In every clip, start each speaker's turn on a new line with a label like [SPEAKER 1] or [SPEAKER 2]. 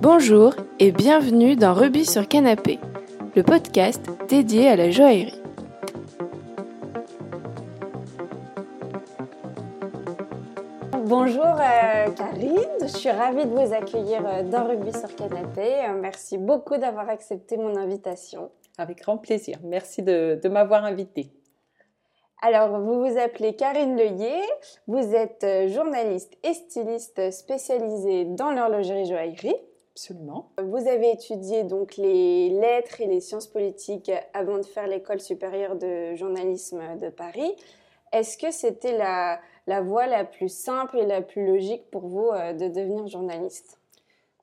[SPEAKER 1] Bonjour et bienvenue dans Rubis sur Canapé, le podcast dédié à la joaillerie.
[SPEAKER 2] Bonjour euh, Karine, je suis ravie de vous accueillir euh, dans Rugby sur Canapé. Euh, merci beaucoup d'avoir accepté mon invitation.
[SPEAKER 3] Avec grand plaisir. Merci de, de m'avoir invitée.
[SPEAKER 2] Alors, vous vous appelez Karine Leyer, vous êtes journaliste et styliste spécialisée dans l'horlogerie-joaillerie.
[SPEAKER 3] Absolument.
[SPEAKER 2] Vous avez étudié donc les lettres et les sciences politiques avant de faire l'école supérieure de journalisme de Paris. Est-ce que c'était la, la voie la plus simple et la plus logique pour vous euh, de devenir journaliste?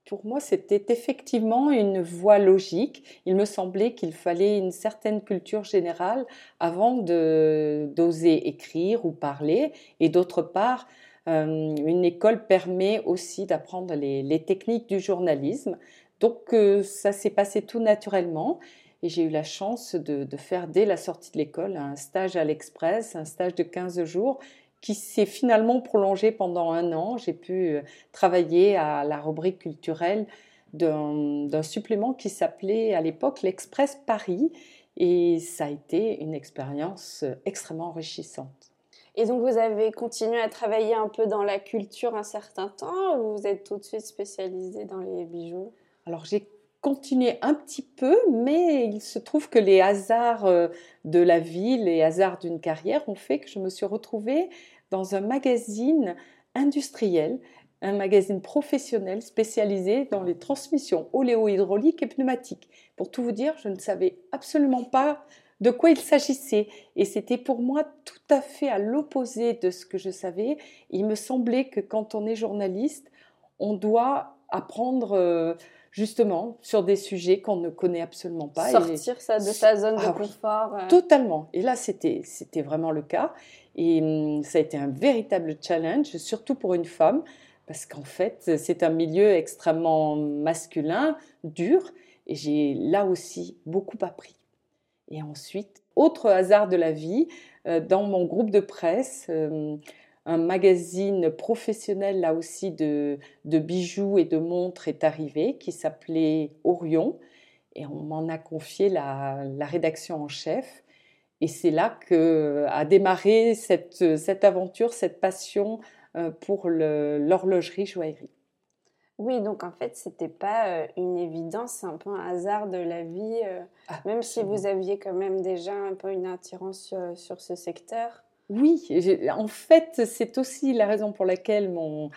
[SPEAKER 3] Pour moi, c'était effectivement une voie logique. Il me semblait qu'il fallait une certaine culture générale avant d'oser écrire ou parler. Et d'autre part, euh, une école permet aussi d'apprendre les, techniques du journalisme. Donc, euh, ça s'est passé tout naturellement. Et j'ai eu la chance de, faire dès la sortie de l'école un stage à l'Express, un stage de 15 jours qui s'est finalement prolongé pendant un an. J'ai pu euh, travailler à la rubrique culturelle d'un supplément qui s'appelait à l'époque l'Express Paris et ça a été une expérience extrêmement enrichissante.
[SPEAKER 2] Et donc vous avez continué à travailler un peu dans la culture un certain temps ou vous êtes tout de suite spécialisé dans les bijoux?
[SPEAKER 3] Alors j'ai continué un petit peu, mais il se trouve que les hasards euh, de la vie, les hasards d'une carrière ont fait que je me suis retrouvée dans un magazine industriel, un magazine professionnel spécialisé dans les transmissions oléo-hydrauliques et pneumatiques. Pour tout vous dire, je ne savais absolument pas de quoi il s'agissait. Et c'était pour moi tout à fait à l'opposé de ce que je savais. Il me semblait que quand on est journaliste, on doit apprendre euh, justement sur des sujets qu'on ne connaît absolument pas.
[SPEAKER 2] Sortir ça de sa zone de ah confort.
[SPEAKER 3] Totalement. Et là, c'était vraiment le cas. Et hum, ça a été un véritable challenge, surtout pour une femme, parce qu'en fait, c'est un milieu extrêmement masculin, dur, et j'ai là aussi beaucoup appris. Et ensuite, autre hasard de la vie, euh, dans mon groupe de presse, hum, un magazine professionnel là aussi de, bijoux et de montres est arrivé qui s'appelait Orion et on m'en a confié la, rédaction en chef. Et c'est là que a démarré cette, cette aventure, cette passion euh, pour l'horlogerie joaillerie.
[SPEAKER 2] Oui, donc en fait, c'était pas euh, une évidence, c'est un peu un hasard de la vie, euh, même si vous aviez quand même déjà un peu une attirance sur ce secteur.
[SPEAKER 3] Oui, en fait, c'est aussi la raison pour laquelle mon,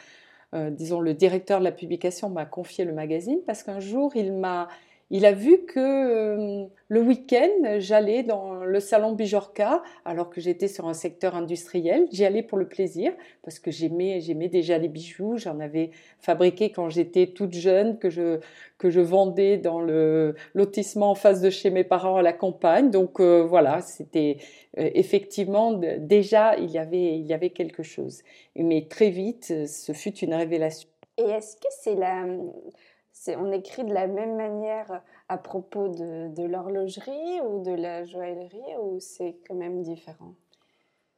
[SPEAKER 3] euh, disons, le directeur de la publication m'a confié le magazine, parce qu'un jour, il m'a il a vu que euh, le week-end, j'allais dans le salon Bijorka, alors que j'étais sur un secteur industriel. J'y allais pour le plaisir, parce que j'aimais, j'aimais déjà les bijoux. J'en avais fabriqué quand j'étais toute jeune, que je, que je vendais dans le lotissement en face de chez mes parents à la campagne. Donc euh, voilà, c'était euh, effectivement déjà, il y, avait, il y avait quelque chose. Mais très vite, ce fut une révélation.
[SPEAKER 2] Et est-ce que c'est la on écrit de la même manière à propos de, l'horlogerie ou de la joaillerie ou c'est quand même différent?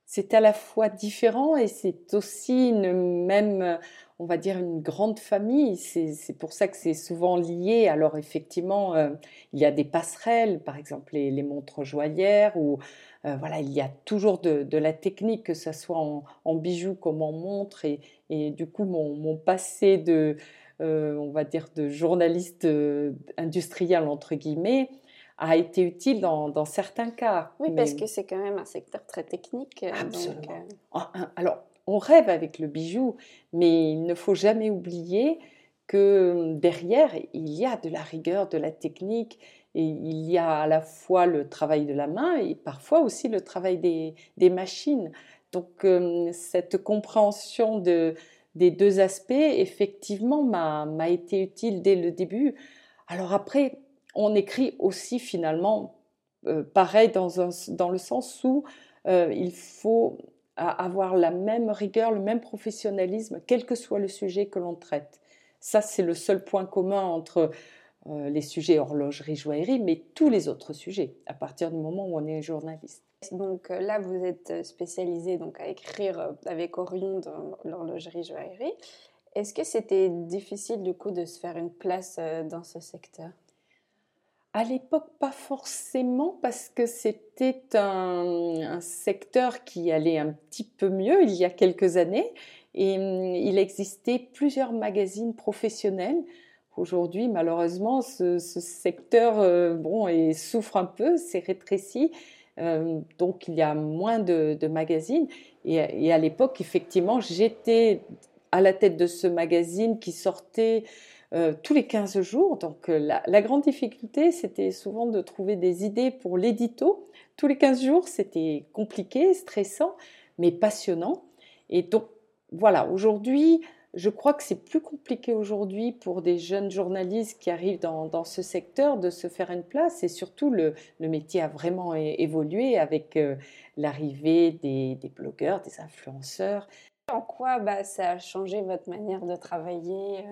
[SPEAKER 3] C'est à la fois différent et c'est aussi une même, on va dire, une grande famille. C'est pour ça que c'est souvent lié. Alors effectivement, euh, il y a des passerelles, par exemple les, montres joaillères ou euh, voilà, il y a toujours de, la technique, que ce soit en, bijoux comme en montre et, du coup mon passé de euh, on va dire, de journaliste euh, industriel, entre guillemets, a été utile dans, certains cas.
[SPEAKER 2] Oui, parce que c'est quand même un secteur très technique.
[SPEAKER 3] Euh, Absolument. Ah, hein, alors, on rêve avec le bijou, mais il ne faut jamais oublier que derrière, il y a de la rigueur, de la technique, et il y a à la fois le travail de la main et parfois aussi le travail des, machines. Donc, cette compréhension de, des deux aspects, effectivement, m'a été utile dès le début. Alors après, on écrit aussi finalement euh, pareil dans, un, dans, le sens où euh, il faut avoir la même rigueur, le même professionnalisme, quel que soit le sujet que l'on traite. Ça, c'est le seul point commun entre les sujets horlogerie, joaillerie, mais tous les autres sujets, à partir du moment où on est journaliste.
[SPEAKER 2] Donc euh, là, vous êtes spécialisé donc, à écrire euh, avec Orion dans l'horlogerie joaillerie. Est-ce que c'était difficile du coup de se faire une place euh, dans ce secteur?
[SPEAKER 3] À l'époque, pas forcément, parce que c'était un, secteur qui allait un petit peu mieux il y a quelques années. Et hum, il existait plusieurs magazines professionnels. Aujourd'hui, malheureusement, ce, secteur euh, bon, et souffre un peu, c'est rétréci. Euh, donc, il y a moins de, magazines. Et, à l'époque, effectivement, j'étais à la tête de ce magazine qui sortait euh, tous les 15 jours. Donc euh, la, grande difficulté, c'était souvent de trouver des idées pour l'édito. Tous les 15 jours, c'était compliqué, stressant, mais passionnant. Et donc voilà, aujourd'hui, je crois que c'est plus compliqué aujourd'hui pour des jeunes journalistes qui arrivent dans, ce secteur de se faire une place et surtout le, métier a vraiment évolué avec euh, l'arrivée des, blogueurs, des influenceurs.
[SPEAKER 2] En quoi bah, ça a changé votre manière de travailler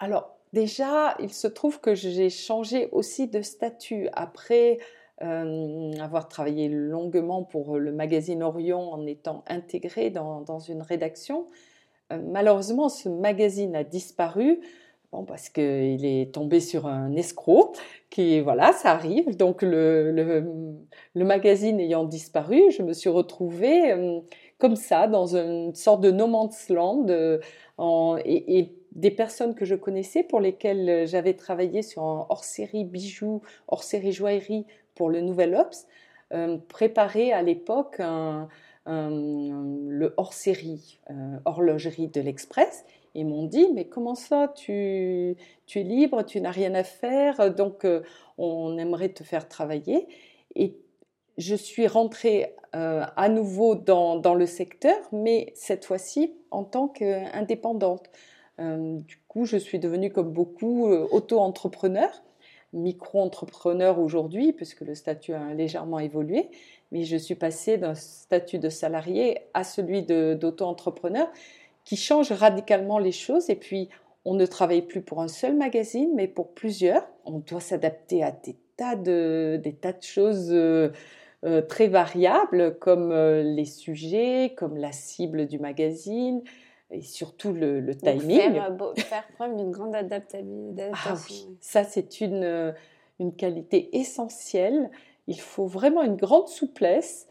[SPEAKER 3] alors, déjà, il se trouve que j'ai changé aussi de statut après euh, avoir travaillé longuement pour le magazine Orion en étant intégré dans, une rédaction. Euh, malheureusement, ce magazine a disparu. Bon, parce qu'il est tombé sur un escroc, qui, voilà, ça arrive. Donc, le, le, magazine ayant disparu, je me suis retrouvée euh, comme ça, dans une sorte de no man's land, en, et, des personnes que je connaissais pour lesquelles euh, j'avais travaillé sur un hors-série bijoux, hors-série joaillerie pour le Nouvel Ops, euh, préparé à l'époque le hors-série euh, horlogerie de l'Express et m'ont dit mais comment ça tu, tu es libre, tu n'as rien à faire, donc on aimerait te faire travailler. Et je suis rentrée à nouveau dans, dans, le secteur, mais cette fois-ci en tant qu'indépendante. Euh, du coup, je suis devenue comme beaucoup euh, auto-entrepreneur, micro-entrepreneur aujourd'hui, puisque le statut a légèrement évolué, mais je suis passée d'un statut de salarié à celui d'auto-entrepreneur qui change radicalement les choses. Et puis, on ne travaille plus pour un seul magazine, mais pour plusieurs. On doit s'adapter à des tas de, des tas de choses euh, très variables, comme les sujets, comme la cible du magazine, et surtout le, le timing.
[SPEAKER 2] Faire, euh, faire, preuve d'une grande adaptabilité.
[SPEAKER 3] Ah oui, ça c'est une, euh, une qualité essentielle. Il faut vraiment une grande souplesse,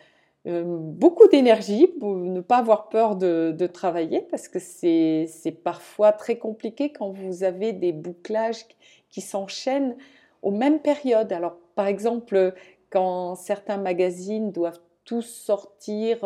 [SPEAKER 3] euh, beaucoup d'énergie pour ne pas avoir peur de, de travailler parce que c'est parfois très compliqué quand vous avez des bouclages qui s'enchaînent aux mêmes périodes. Alors par exemple, quand certains magazines doivent tous sortir,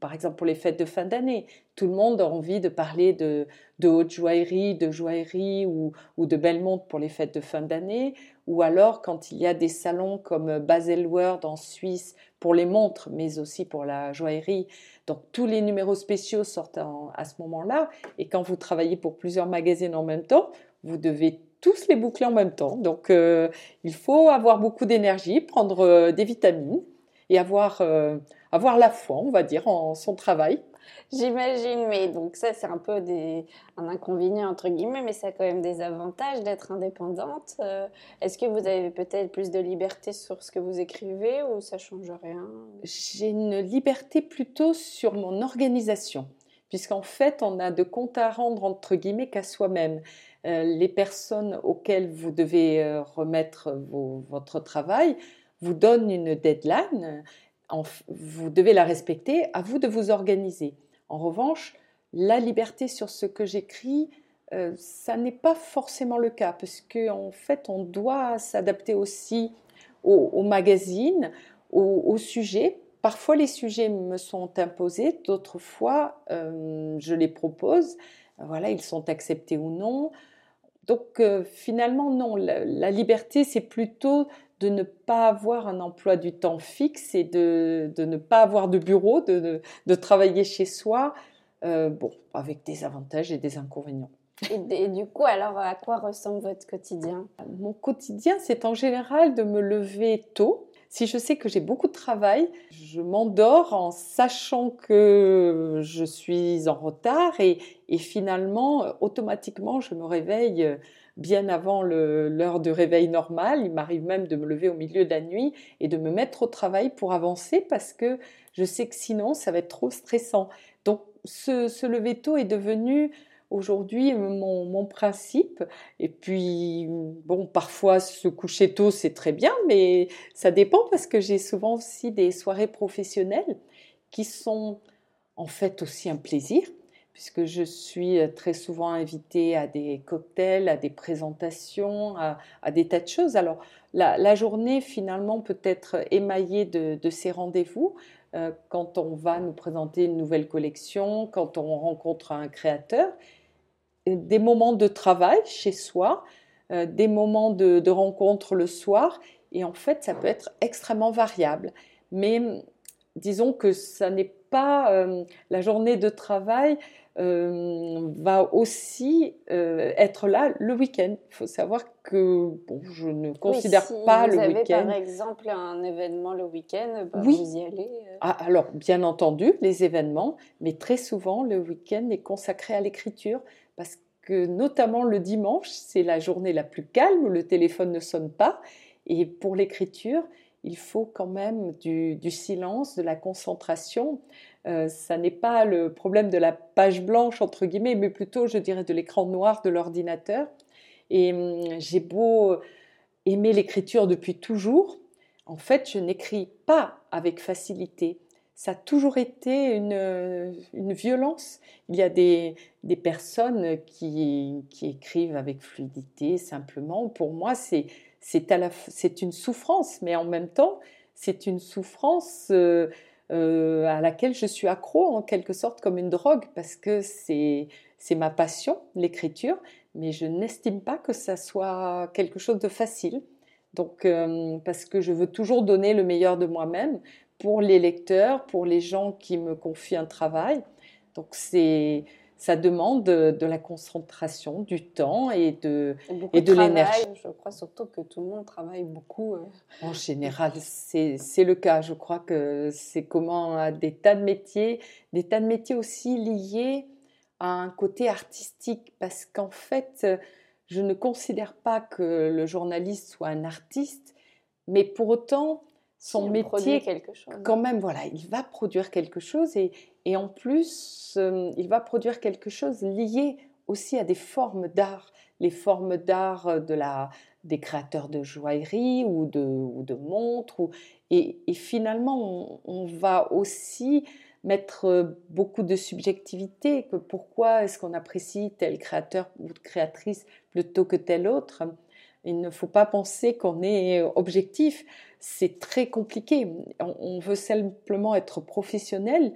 [SPEAKER 3] par exemple pour les fêtes de fin d'année. Tout le monde a envie de parler de, haute joaillerie, de joaillerie ou, de belle montre pour les fêtes de fin d'année. Ou alors quand il y a des salons comme Baselworld en Suisse pour les montres, mais aussi pour la joaillerie. Donc tous les numéros spéciaux sortent à ce moment-là. Et quand vous travaillez pour plusieurs magazines en même temps, vous devez tous les boucler en même temps. Donc euh, il faut avoir beaucoup d'énergie, prendre euh, des vitamines et avoir, euh, avoir la foi, on va dire, en son travail.
[SPEAKER 2] J'imagine, mais donc ça c'est un peu des, un inconvénient entre guillemets, mais ça a quand même des avantages d'être indépendante. Euh, est-ce que vous avez peut-être plus de liberté sur ce que vous écrivez ou ça change rien?
[SPEAKER 3] J'ai une liberté plutôt sur mon organisation, puisqu'en fait on a de comptes à rendre entre guillemets qu'à soi-même. Euh, les personnes auxquelles vous devez remettre votre travail, vous donne une deadline, vous devez la respecter, à vous de vous organiser. En revanche, la liberté sur ce que j'écris, euh, ça n'est pas forcément le cas, parce qu'en en fait, on doit s'adapter aussi au, magazine, au, sujet. Parfois, les sujets me sont imposés, d'autres fois, euh, je les propose. Voilà, ils sont acceptés ou non. Donc, euh, finalement, non, la liberté, c'est plutôt de ne pas avoir un emploi du temps fixe et de, de ne pas avoir de bureau, de, de, travailler chez soi, euh, bon, avec des avantages et des inconvénients.
[SPEAKER 2] Et, du coup, alors, à quoi ressemble votre quotidien?
[SPEAKER 3] Mon quotidien, c'est en général de me lever tôt. Si je sais que j'ai beaucoup de travail, je m'endors en sachant que je suis en retard et, finalement, automatiquement, je me réveille bien avant l'heure de réveil normal. Il m'arrive même de me lever au milieu de la nuit et de me mettre au travail pour avancer parce que je sais que sinon ça va être trop stressant. Donc ce, lever tôt est devenu aujourd'hui mon, principe. Et puis, bon, parfois se coucher tôt, c'est très bien, mais ça dépend parce que j'ai souvent aussi des soirées professionnelles qui sont en fait aussi un plaisir puisque je suis euh, très souvent invitée à des cocktails, à des présentations, à, des tas de choses. Alors, la, journée, finalement, peut être émaillée de, ces rendez-vous. Euh, quand on va nous présenter une nouvelle collection, quand on rencontre un créateur, des moments de travail chez soi, euh, des moments de, de rencontre le soir, et en fait, ça peut être extrêmement variable. Mais disons que ça n'est pas la journée de travail euh, va aussi euh, être là le week-end. Il faut savoir que bon, je ne considère pas le week-end.
[SPEAKER 2] Vous avez par exemple un événement le week-end, bah, oui. vous y allez. Euh.
[SPEAKER 3] Ah, alors, bien entendu, les événements, mais très souvent le week-end est consacré à l'écriture parce que notamment le dimanche, c'est la journée la plus calme où le téléphone ne sonne pas. Et pour l'écriture, il faut quand même du, silence, de la concentration. Euh, ça n'est pas le problème de la page blanche, entre guillemets, mais plutôt, je dirais, de l'écran noir de l'ordinateur. Et hum, j'ai beau aimer l'écriture depuis toujours, en fait, je n'écris pas avec facilité. Ça a toujours été une, violence. Il y a des, personnes qui, écrivent avec fluidité, simplement. Pour moi, c'est, une souffrance, mais en même temps, c'est une souffrance euh, euh, à laquelle je suis accro en quelque sorte comme une drogue parce que c'est c'est ma passion, l'écriture, mais je n'estime pas que ça soit quelque chose de facile. Donc euh, parce que je veux toujours donner le meilleur de moi-même pour les lecteurs, pour les gens qui me confient un travail. Donc c'est ça demande de, la concentration, du temps et de, et de l'énergie.
[SPEAKER 2] Je crois surtout que tout le monde travaille beaucoup. Euh.
[SPEAKER 3] En général, c'est le cas. Je crois que c'est comment des tas de métiers, des tas de métiers aussi liés à un côté artistique, parce qu'en fait, je ne considère pas que le journaliste soit un artiste, mais pour autant, son métier,
[SPEAKER 2] quelque chose.
[SPEAKER 3] quand même, voilà, il va produire quelque chose et, et en plus, euh, il va produire quelque chose lié aussi à des formes d'art, les formes d'art de la, des créateurs de joaillerie ou de, ou de montres. Ou, et, et, finalement, on, va aussi mettre beaucoup de subjectivité. Que pourquoi est-ce qu'on apprécie tel créateur ou créatrice plutôt que tel autre Il ne faut pas penser qu'on est objectif. C'est très compliqué. on veut simplement être professionnel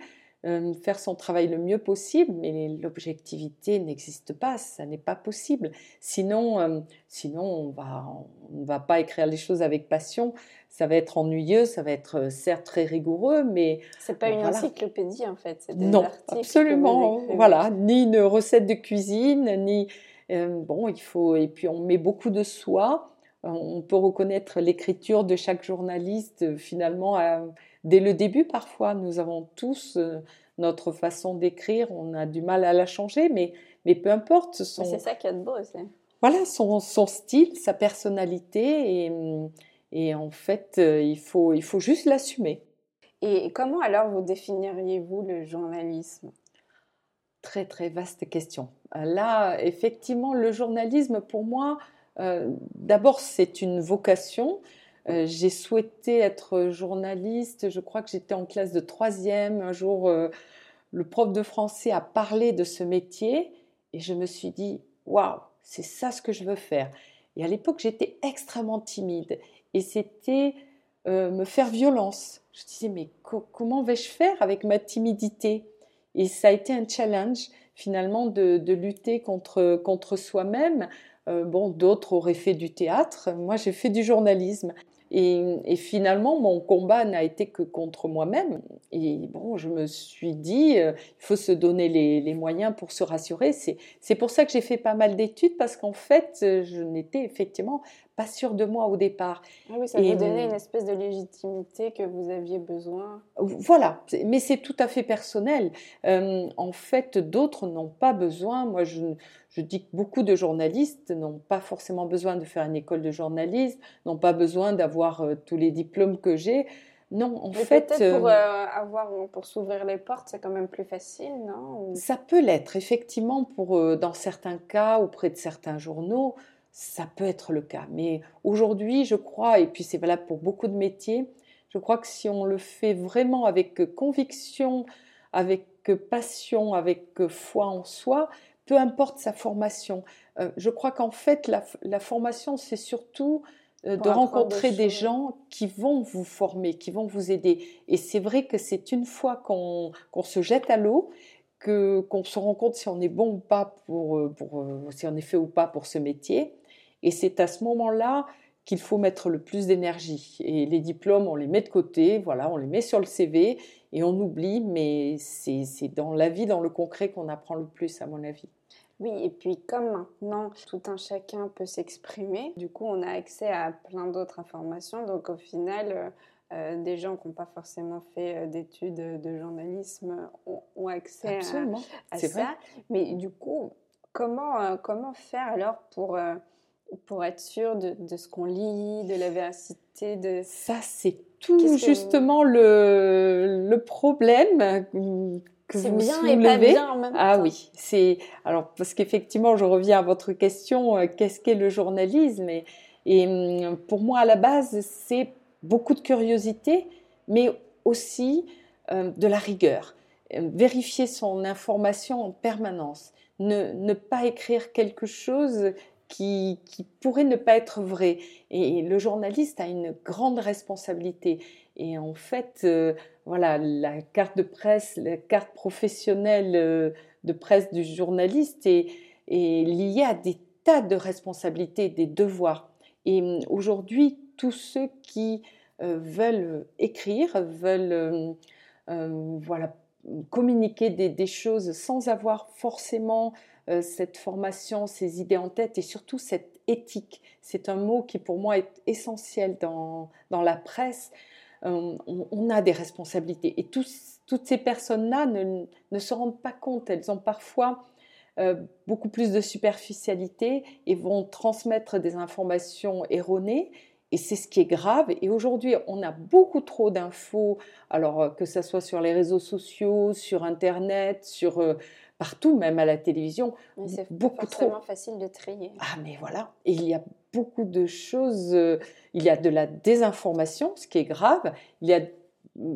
[SPEAKER 3] euh, faire son travail le mieux possible, mais l'objectivité n'existe pas, ça n'est pas possible. Sinon, euh, sinon on va, on ne va pas écrire les choses avec passion. Ça va être ennuyeux, ça va être euh, certes très rigoureux, mais
[SPEAKER 2] c'est pas une encyclopédie en fait.
[SPEAKER 3] non, absolument. Voilà, ni une recette de cuisine, ni bon, il faut et puis on met beaucoup de soi. On peut reconnaître l'écriture de chaque journaliste finalement. À, dès le début, parfois, nous avons tous euh, notre façon d'écrire, on a du mal à la changer, mais, mais peu importe.
[SPEAKER 2] C'est ça qui est de beau aussi.
[SPEAKER 3] Voilà, son, son style, sa personnalité, et, et en fait, euh, il, faut, il faut juste l'assumer.
[SPEAKER 2] Et comment alors vous définiriez-vous le journalisme?
[SPEAKER 3] Très, très vaste question. Là, effectivement, le journalisme, pour moi, euh, d'abord, c'est une vocation. Euh, j'ai souhaité être journaliste. Je crois que j'étais en classe de troisième. Un jour, euh, le prof de français a parlé de ce métier et je me suis dit, waouh, c'est ça ce que je veux faire. Et à l'époque, j'étais extrêmement timide et c'était me faire violence. Je disais, mais comment vais-je faire avec ma timidité? Et ça a été un challenge finalement de, lutter contre, contre soi-même. bon, d'autres auraient fait du théâtre, moi j'ai fait du journalisme. Et, finalement, mon combat n'a été que contre moi-même. Et bon, je me suis dit, euh, il faut se donner les, les moyens pour se rassurer. C'est pour ça que j'ai fait pas mal d'études, parce qu'en fait, je n'étais effectivement pas sûre de moi au départ.
[SPEAKER 2] Ah oui, ça vous donnait une espèce de légitimité que vous aviez besoin.
[SPEAKER 3] Voilà, mais c'est tout à fait personnel. Euh, en fait, d'autres n'ont pas besoin. Moi, je, je dis que beaucoup de journalistes n'ont pas forcément besoin de faire une école de journalisme, n'ont pas besoin d'avoir euh, tous les diplômes que j'ai. Non, en
[SPEAKER 2] Mais
[SPEAKER 3] fait.
[SPEAKER 2] peut-être pour
[SPEAKER 3] euh,
[SPEAKER 2] euh, avoir, pour s'ouvrir les portes, c'est quand même plus facile, non?
[SPEAKER 3] Ça peut l'être, effectivement, pour, euh, dans certains cas, auprès de certains journaux, ça peut être le cas. Mais aujourd'hui, je crois, et puis c'est valable pour beaucoup de métiers, je crois que si on le fait vraiment avec conviction, avec passion, avec foi en soi, peu importe sa formation. Euh, je crois qu'en fait, la, la formation, c'est surtout euh, de rencontrer
[SPEAKER 2] des
[SPEAKER 3] gens qui vont vous former, qui vont vous aider. Et c'est vrai que c'est une fois qu'on se jette à l'eau que qu'on se rend compte si on est bon ou pas pour, euh, pour si on est fait ou pas pour ce métier. Et c'est à ce moment-là qu'il faut mettre le plus d'énergie. Et les diplômes, on les met de côté, voilà, on les met sur le CV et on oublie, mais c'est dans la vie, dans le concret qu'on apprend le plus, à mon avis.
[SPEAKER 2] Oui, et puis comme maintenant tout un chacun peut s'exprimer, du coup on a accès à plein d'autres informations. Donc au final, euh, euh, des gens qui n'ont pas forcément fait euh, d'études de journalisme ont, ont accès à,
[SPEAKER 3] Absolument,
[SPEAKER 2] à
[SPEAKER 3] c'est
[SPEAKER 2] ça.
[SPEAKER 3] vrai.
[SPEAKER 2] Mais du coup, comment, euh, comment faire alors pour, pour être sûr de, de ce qu'on lit, de la véracité de...
[SPEAKER 3] Ça, c'est tout
[SPEAKER 2] que-
[SPEAKER 3] justement le, le problème que
[SPEAKER 2] C'est
[SPEAKER 3] vous
[SPEAKER 2] bien et pas
[SPEAKER 3] soulevez.
[SPEAKER 2] bien en même
[SPEAKER 3] Ah oui, c'est alors parce qu'effectivement, je reviens à votre question, euh, qu'est-ce qu'est le journalisme et, et, hum, pour moi, à la base, c'est beaucoup de curiosité, mais aussi euh, de la rigueur. Euh, Vérifier son information en permanence, ne, ne pas écrire quelque chose qui, qui pourrait ne pas être vrai. Et le journaliste a une grande responsabilité. Et en fait, euh, voilà, la carte de presse, la carte professionnelle euh, de presse du journaliste est, est liée à des tas de responsabilités, des devoirs. Et hum, aujourd'hui, tous ceux qui euh, veulent écrire, veulent voilà, communiquer des, des choses sans avoir forcément cette formation, ces idées en tête et surtout cette éthique. C'est un mot qui pour moi est essentiel dans, dans la presse. Euh, on, a des responsabilités et toutes ces personnes-là ne, se rendent pas compte. Elles ont parfois euh, beaucoup plus de superficialité et vont transmettre des informations erronées. Et c'est ce qui est grave. Et aujourd'hui, on a beaucoup trop d'infos, alors euh, que ce soit sur les réseaux sociaux, sur Internet, sur partout, même à la télévision.
[SPEAKER 2] Mais c'est
[SPEAKER 3] Beaucoup trop.
[SPEAKER 2] facile de trier.
[SPEAKER 3] Ah, mais voilà. Et il y a beaucoup de choses. euh, il y a de la désinformation, ce qui est grave. Il y a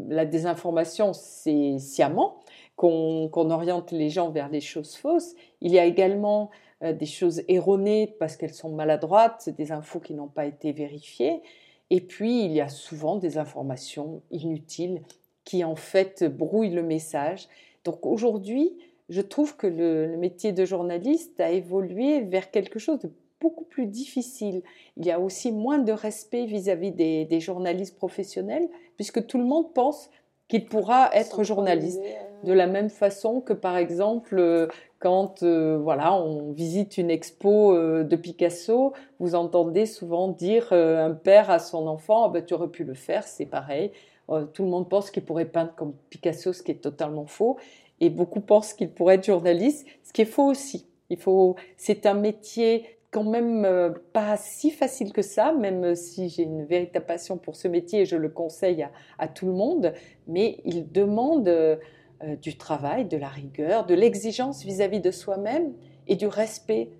[SPEAKER 3] la désinformation, c'est sciemment qu'on qu'on oriente les gens vers des choses fausses. Il y a également euh, des choses erronées parce qu'elles sont maladroites, c'est des infos qui n'ont pas été vérifiées. Et puis, il y a souvent des informations inutiles qui, en fait, brouillent le message. Donc aujourd'hui, je trouve que le, le métier de journaliste a évolué vers quelque chose de beaucoup plus difficile. Il y a aussi moins de respect vis-à-vis des, des journalistes professionnels, puisque tout le monde pense qu'il pourra être journaliste. De la même façon que, par exemple, euh, quand euh, voilà, on visite une expo euh, de Picasso, vous entendez souvent dire euh, un père à son enfant, Ah ben, tu aurais pu le faire, c'est pareil. Euh, tout le monde pense qu'il pourrait peindre comme Picasso, ce qui est totalement faux. Et beaucoup pensent qu'il pourrait être journaliste, ce qui est faux aussi. Il faut, c'est un métier quand même euh, pas si facile que ça, même si j'ai une véritable passion pour ce métier et je le conseille à, tout le monde, mais il demande euh, euh, du travail, de la rigueur, de l'exigence vis-à-vis de soi-même et du respect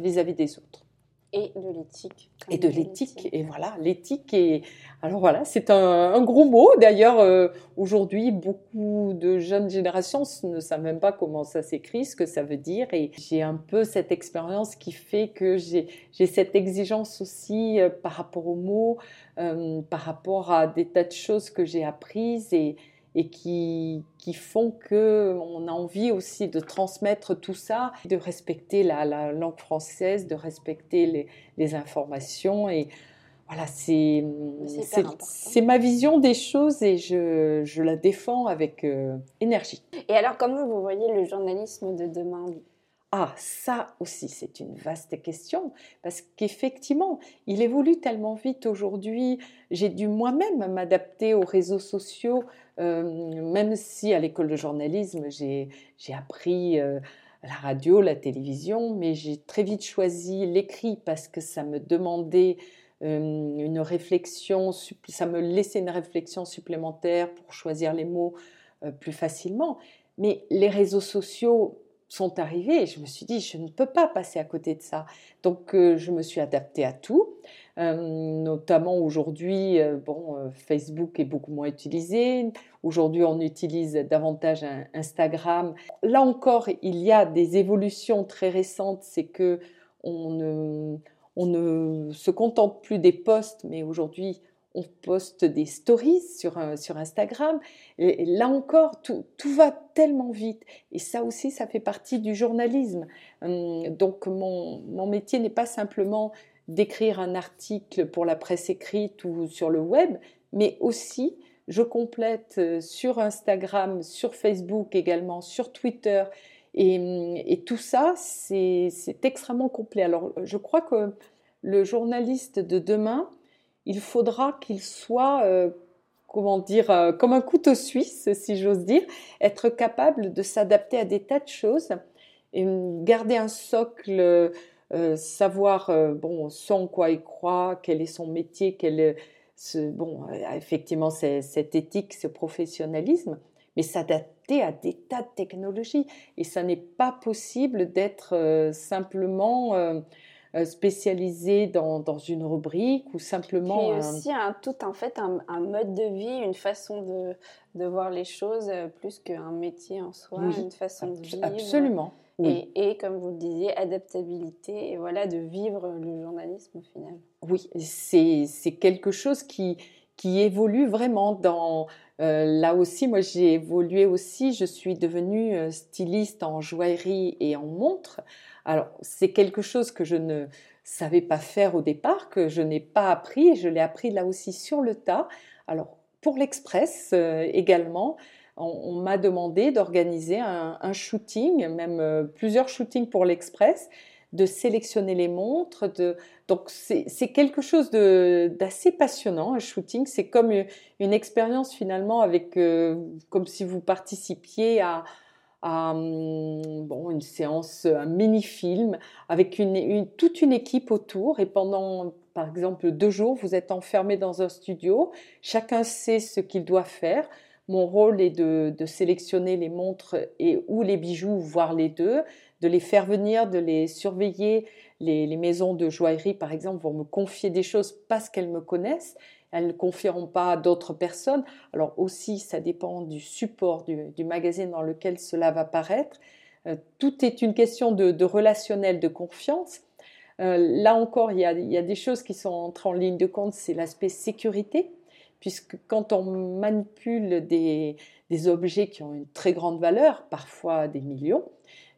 [SPEAKER 3] vis-à-vis des autres.
[SPEAKER 2] Et de l'éthique.
[SPEAKER 3] Et de l'éthique, et voilà, l'éthique est... Alors voilà, c'est un, un gros mot. D'ailleurs, euh, aujourd'hui, beaucoup de jeunes générations ne savent même pas comment ça s'écrit, ce que ça veut dire. Et j'ai un peu cette expérience qui fait que j'ai j'ai cette exigence aussi euh, par rapport aux mots, euh, par rapport à des tas de choses que j'ai apprises et, et qui, qui font que on a envie aussi de transmettre tout ça, de respecter la, la langue française, de respecter les, les informations et voilà, c'est ma vision des choses et je, je la défends avec euh, énergie.
[SPEAKER 2] Et alors, comment vous voyez le journalisme de demain?
[SPEAKER 3] Ah, ça aussi, c'est une vaste question, parce qu'effectivement, il évolue tellement vite aujourd'hui. J'ai dû moi-même m'adapter aux réseaux sociaux, euh, même si à l'école de journalisme, j'ai appris euh, la radio, la télévision, mais j'ai très vite choisi l'écrit parce que ça me demandait une réflexion, ça me laissait une réflexion supplémentaire pour choisir les mots plus facilement. Mais les réseaux sociaux sont arrivés et je me suis dit, je ne peux pas passer à côté de ça. Donc, je me suis adaptée à tout. Euh, notamment aujourd'hui, euh, bon, euh, Facebook est beaucoup moins utilisé. Aujourd'hui, on utilise davantage Instagram. Là encore, il y a des évolutions très récentes. C'est que on ne, on ne se contente plus des posts, mais aujourd'hui, on poste des stories sur, sur Instagram. Et, là encore, tout, tout, va tellement vite. Et ça aussi, ça fait partie du journalisme. Hum, donc, mon, mon métier n'est pas simplement d'écrire un article pour la presse écrite ou sur le web, mais aussi je complète euh, sur Instagram, sur Facebook également, sur Twitter. Et, tout ça, c'est extrêmement complet. Alors, je crois que le journaliste de demain, il faudra qu'il soit, euh, comment dire, euh, comme un couteau suisse, si j'ose dire, être capable de s'adapter à des tas de choses et garder un socle euh, savoir bon sans quoi il croit, quel est son métier, quel est ce, bon effectivement cette éthique, ce professionnalisme, mais s'adapter à des tas de technologies. Et ça n'est pas possible d'être simplement spécialisé dans, dans, une rubrique ou simplement.
[SPEAKER 2] Et aussi un, tout en fait un, un, mode de vie, une façon de, de voir les choses plus qu'un métier en soi, une façon de vivre.
[SPEAKER 3] Absolument.
[SPEAKER 2] Et, comme vous le disiez, adaptabilité, et voilà, de vivre le journalisme au final.
[SPEAKER 3] Oui, c'est quelque chose qui, qui évolue vraiment dans... Euh, là aussi, moi j'ai évolué aussi, je suis devenue euh, styliste en joaillerie et en montre. Alors, c'est quelque chose que je ne savais pas faire au départ, que je n'ai pas appris, je l'ai appris là aussi sur le tas. Alors, pour l'Express euh, également, on, m'a demandé d'organiser un, shooting, même euh, plusieurs shootings pour l'Express, de sélectionner les montres. Donc c'est quelque chose d'assez passionnant, un shooting. C'est comme une, expérience finalement avec, euh, comme si vous participiez à, hum, bon, une séance, un mini-film avec une, toute une équipe autour et pendant par exemple deux jours, vous êtes enfermé dans un studio, chacun sait ce qu'il doit faire. Mon rôle est de, sélectionner les montres et ou les bijoux, voire les deux, de les faire venir, de les surveiller. Les, maisons de joaillerie, par exemple, vont me confier des choses parce qu'elles me connaissent. Elles ne confieront pas à d'autres personnes. Alors aussi, ça dépend du support du, magazine dans lequel cela va paraître. Euh, tout est une question de, relationnel, de confiance. Euh, là encore, il y, a, il y, a, des choses qui sont entrées en ligne de compte, c'est l'aspect sécurité puisque quand on manipule des, objets qui ont une très grande valeur, parfois des millions,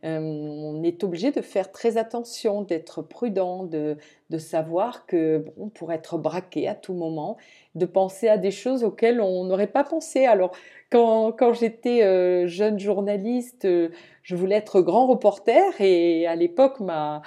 [SPEAKER 3] euh, on est obligé de faire très attention, d'être prudent, de, savoir que bon, pour être braqué à tout moment, de penser à des choses auxquelles on n'aurait pas pensé. Alors, quand, j'étais euh, jeune journaliste, euh, je voulais être grand reporter et à l'époque, ma,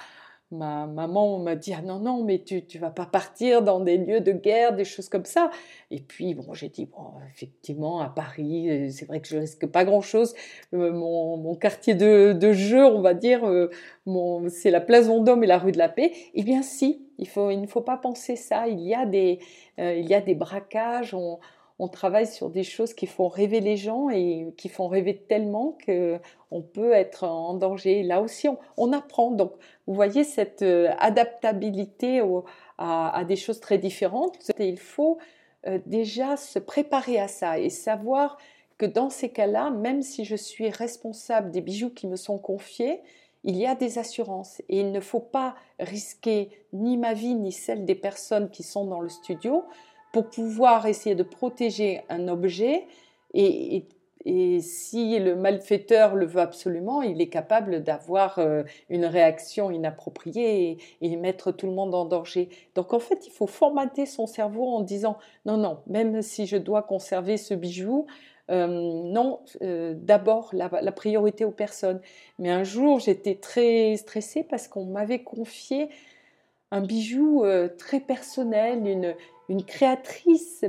[SPEAKER 3] ma maman m'a dit ah non non mais tu tu vas pas partir dans des lieux de guerre des choses comme ça. Et puis bon j'ai dit bon effectivement à Paris euh, c'est vrai que je risque pas grand chose euh, mon, mon, quartier de, de, jeu on va dire euh, mon c'est la place Vendôme et la rue de la Paix. Eh bien si il faut il ne faut pas penser ça. Il y a des il y a des braquages on, on travaille sur des choses qui font rêver les gens et qui font rêver tellement qu'on peut être en danger. Là aussi, on, apprend. Donc, vous voyez cette euh, adaptabilité à, des choses très différentes. il faut euh, déjà se préparer à ça et savoir que dans ces cas-là, même si je suis responsable des bijoux qui me sont confiés, il y a des assurances et il ne faut pas risquer ni ma vie ni celle des personnes qui sont dans le studio pour pouvoir essayer de protéger un objet et, si le malfaiteur le veut absolument, il est capable d'avoir euh, une réaction inappropriée et, mettre tout le monde en danger. Donc en fait, il faut formater son cerveau en disant non, non, même si je dois conserver ce bijou, euh, non, euh, d'abord la, priorité aux personnes. Mais un jour, j'étais très stressée parce qu'on m'avait confié un bijou très personnel, une, une créatrice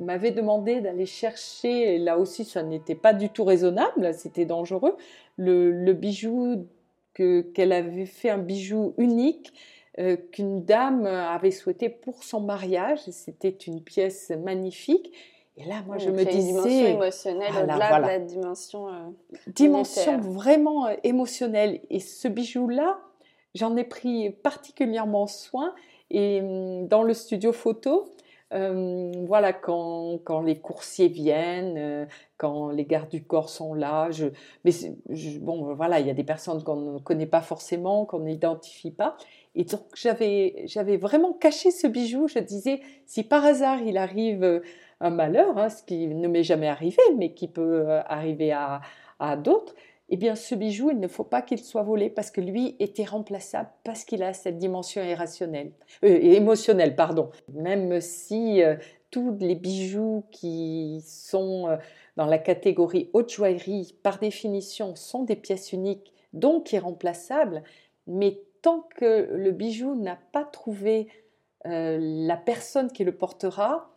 [SPEAKER 3] m'avait demandé d'aller chercher, là aussi ça n'était pas du tout raisonnable, c'était dangereux, le, bijou qu'elle avait fait un bijou unique qu'une dame avait souhaité pour son mariage. C'était une pièce magnifique. Et là, moi, je me disais.
[SPEAKER 2] Une dimension émotionnelle au-delà de la dimension.
[SPEAKER 3] dimension vraiment émotionnelle. Et ce bijou-là, j'en ai pris particulièrement soin. Et hum, dans le studio photo, euh, voilà, quand, quand, les coursiers viennent, euh, quand les gardes du corps sont là, mais bon, voilà, il y a des personnes qu'on ne connaît pas forcément, qu'on n'identifie pas. Et donc, j'avais, j'avais vraiment caché ce bijou. Je disais, si par hasard il arrive euh, un malheur, hein, ce qui ne m'est jamais arrivé, mais qui peut arriver à, à d'autres, eh bien ce bijou, il ne faut pas qu'il soit volé parce que lui est irremplaçable, parce qu'il a cette dimension irrationnelle, euh, émotionnelle, pardon. Même si euh, tous les bijoux qui sont euh, dans la catégorie haute joaillerie, par définition, sont des pièces uniques, donc irremplaçables, mais tant que le bijou n'a pas trouvé la personne qui le portera,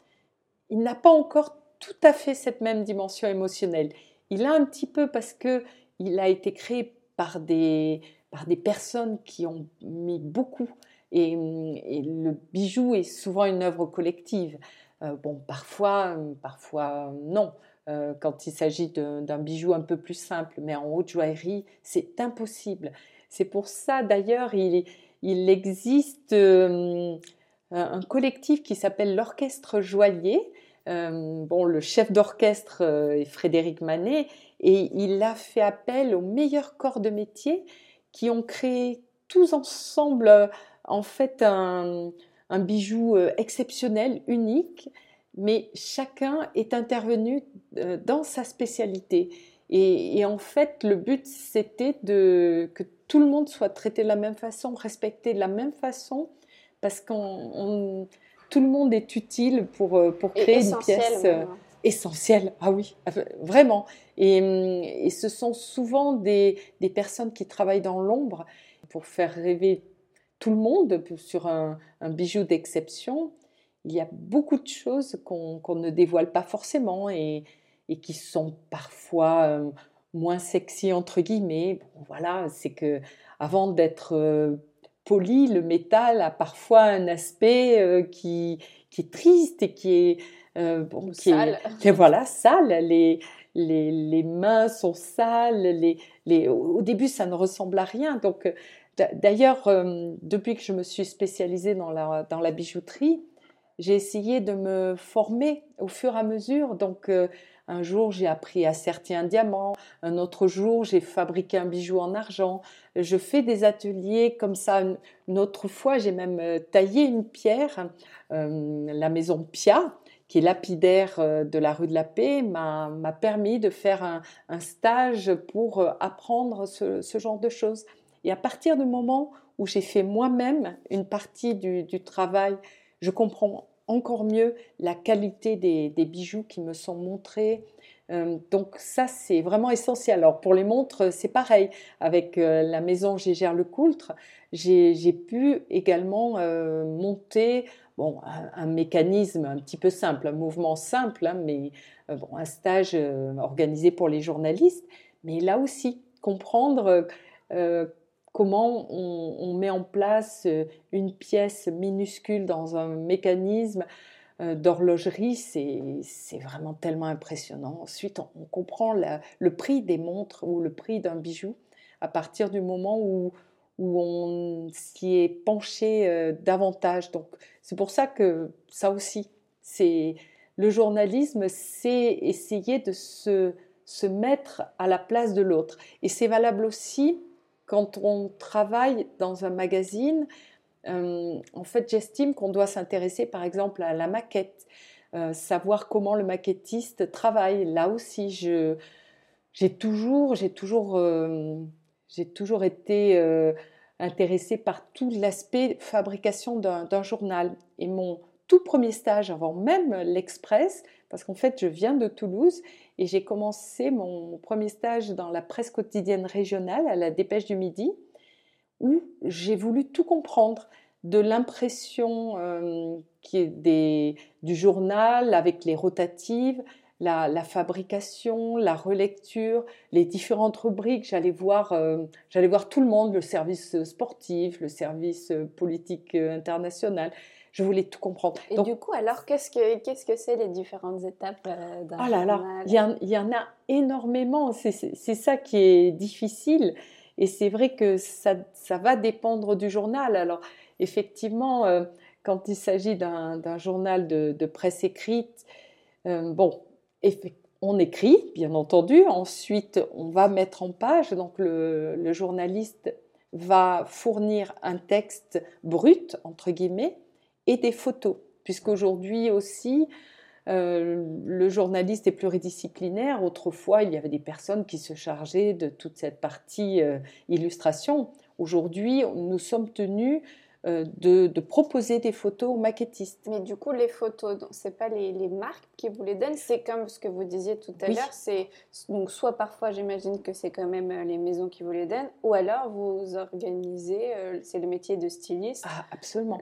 [SPEAKER 3] il n'a pas encore tout à fait cette même dimension émotionnelle. Il a un petit peu parce que il a été créé par des, par des personnes qui ont mis beaucoup. Et, le bijou est souvent une œuvre collective. Euh, bon, parfois, parfois non. Euh, quand il s'agit d'un bijou un peu plus simple, mais en haute joaillerie, c'est impossible. C'est pour ça, d'ailleurs, il, il existe euh, un collectif qui s'appelle l'Orchestre Joaillier. bon, le chef d'orchestre est Frédéric Manet et il a fait appel aux meilleurs corps de métier qui ont créé tous ensemble euh, en fait un, bijou euh, exceptionnel, unique, mais chacun est intervenu euh, dans sa spécialité. Et, en fait, le but, c'était de, que tout le monde soit traité de la même façon, respecté de la même façon, parce que tout le monde est utile pour, pour créer une pièce essentiel. Ah oui, vraiment. Et, ce sont souvent des, personnes qui travaillent dans l'ombre pour faire rêver tout le monde sur un, bijou d'exception. Il y a beaucoup de choses qu'on ne dévoile pas forcément et, qui sont parfois euh, moins sexy entre guillemets. voilà, c'est que avant d'être euh, poli, le métal a parfois un aspect euh, qui, qui est triste et qui est
[SPEAKER 2] euh, bon, qui sale.
[SPEAKER 3] voilà, sale. Les, les, les, mains sont sales. Les, les, au début, ça ne ressemble à rien. Donc, euh, d'ailleurs, euh, depuis que je me suis spécialisée dans la, dans la bijouterie, j'ai essayé de me former au fur et à mesure. Donc, un jour, j'ai appris à sertir un diamant. Un autre jour, j'ai fabriqué un bijou en argent. Je fais des ateliers comme ça. Une autre fois, j'ai même taillé une pierre, la maison Pia, qui est lapidaire euh, de la rue de la Paix, m'a permis de faire un, stage pour euh, apprendre ce, genre de choses. Et à partir du moment où j'ai fait moi-même une partie du, travail, je comprends encore mieux la qualité des, bijoux qui me sont montrés. Euh, donc ça, c'est vraiment essentiel. Alors pour les montres, c'est pareil. Avec la maison Gégère Le Coultre, j'ai pu également monter bon, un, mécanisme un petit peu simple, un mouvement simple, hein, mais euh, bon, un stage euh, organisé pour les journalistes. Mais là aussi, comprendre euh, comment on, met en place une pièce minuscule dans un mécanisme d'horlogerie, c'est vraiment tellement impressionnant. Ensuite, on, comprend le prix des montres ou le prix d'un bijou à partir du moment où, où on s'y est penché euh, davantage. Donc c'est pour ça que ça aussi, c'est le journalisme, c'est essayer de se, se mettre à la place de l'autre. Et c'est valable aussi quand on travaille dans un magazine. Euh, en fait, j'estime qu'on doit s'intéresser par exemple à la maquette, euh, savoir comment le maquettiste travaille. Là aussi, j'ai toujours, j'ai toujours j'ai toujours été euh, intéressée par tout l'aspect fabrication d'un journal. Et mon tout premier stage, avant même l'Express, parce qu'en fait je viens de Toulouse et j'ai commencé mon premier stage dans la presse quotidienne régionale à la Dépêche du Midi, où j'ai voulu tout comprendre de l'impression euh, du journal avec les rotatives, la, fabrication, la relecture, les différentes rubriques. J'allais voir, euh, j'allais voir tout le monde, le service sportif, le service politique international. Je voulais tout comprendre.
[SPEAKER 2] Et du coup, alors, qu'est-ce que qu'est-ce que c'est les différentes étapes d'un
[SPEAKER 3] oh là là, il y, en, il y, en a énormément. C'est ça qui est difficile. Et c'est vrai que ça, ça, va dépendre du journal. Alors, effectivement, euh, quand il s'agit d'un journal de, presse écrite, euh, bon, on écrit, bien entendu. Ensuite, on va mettre en page. Donc, le, journaliste va fournir un texte brut, entre guillemets, et des photos. Puisqu'aujourd'hui aussi, euh, le journaliste est pluridisciplinaire. Autrefois, il y avait des personnes qui se chargeaient de toute cette partie illustration. Aujourd'hui, nous sommes tenus euh, de, proposer des photos aux maquettistes.
[SPEAKER 2] Mais du coup, les photos, ce n'est pas les, marques qui vous les donnent, c'est comme ce que vous disiez tout à l'heure, c'est donc soit parfois j'imagine que c'est quand même euh, les maisons qui vous les donnent, ou alors vous organisez, euh, c'est le métier de styliste.
[SPEAKER 3] Ah, absolument.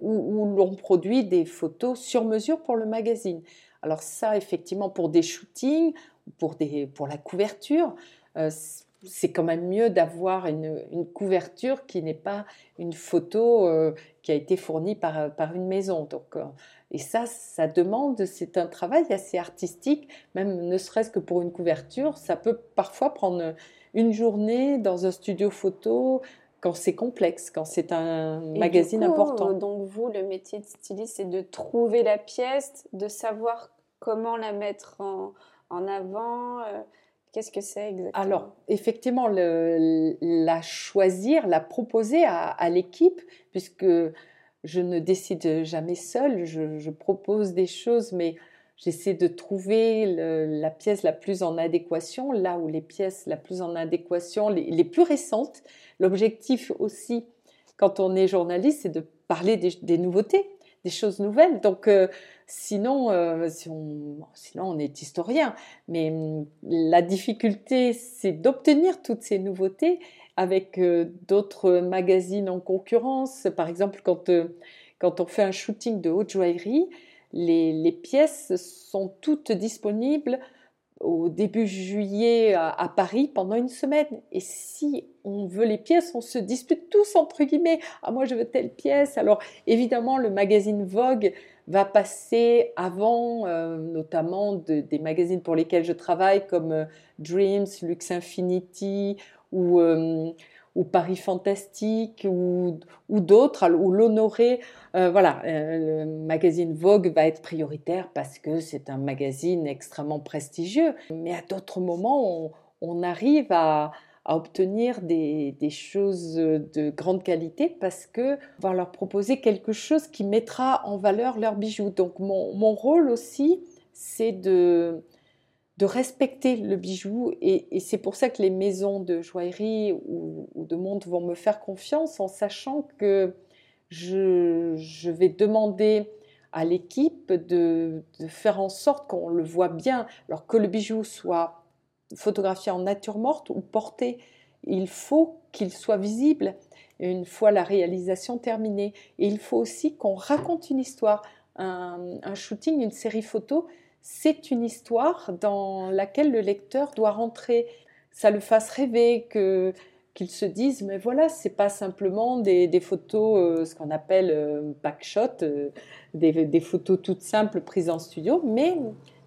[SPEAKER 3] Où, l'on produit des photos sur mesure pour le magazine. Alors ça, effectivement, pour des shootings, pour, des, pour la couverture, c'est quand même mieux d'avoir une, couverture qui n'est pas une photo euh, qui a été fournie par, par une maison. Donc, euh, et ça, ça demande, c'est un travail assez artistique, même ne serait-ce que pour une couverture, ça peut parfois prendre une journée dans un studio photo quand c'est complexe, quand c'est un magazine important.
[SPEAKER 2] Donc vous, le métier de styliste, c'est de trouver la pièce, de savoir comment la mettre en, en avant. Euh, Qu'est-ce que c'est exactement?
[SPEAKER 3] Alors, effectivement, la choisir, la proposer à, l'équipe, puisque je ne décide jamais seule, je, propose des choses, mais j'essaie de trouver la pièce la plus en adéquation, là où les pièces la plus en adéquation, les, plus récentes. L'objectif aussi, quand on est journaliste, c'est de parler des nouveautés des choses nouvelles. Donc, euh, sinon, euh, on, sinon, on est historien. Mais hum, la difficulté, c'est d'obtenir toutes ces nouveautés avec euh, d'autres magazines en concurrence. Par exemple, quand, quand on fait un shooting de haute joaillerie, les, les pièces sont toutes disponibles au début juillet à, Paris pendant une semaine. Et si on veut les pièces, on se dispute tous entre guillemets. Ah moi je veux telle pièce. Alors évidemment le magazine Vogue va passer avant, euh, notamment des magazines pour lesquels je travaille comme euh, Dreams, Lux Infinity ou euh, Paris Fantastique ou, d'autres, ou l'Honoré. Voilà, le magazine Vogue va être prioritaire parce que c'est un magazine extrêmement prestigieux. Mais à d'autres moments, on, arrive à, obtenir des, des, choses de grande qualité parce que on va leur proposer quelque chose qui mettra en valeur leurs bijoux. Donc mon, mon rôle aussi, c'est de de respecter le bijou. Et, c'est pour ça que les maisons de joaillerie ou, de montre vont me faire confiance en sachant que je, vais demander à l'équipe de, faire en sorte qu'on le voit bien. Alors que le bijou soit photographié en nature morte ou porté, il faut qu'il soit visible une fois la réalisation terminée. Et il faut aussi qu'on raconte une histoire. Un, shooting, une série photo, c'est une histoire dans laquelle le lecteur doit rentrer, ça le fasse rêver, que qu'il se dise mais voilà c'est pas simplement des, photos euh, ce qu'on appelle euh, backshot euh, des, photos toutes simples prises en studio mais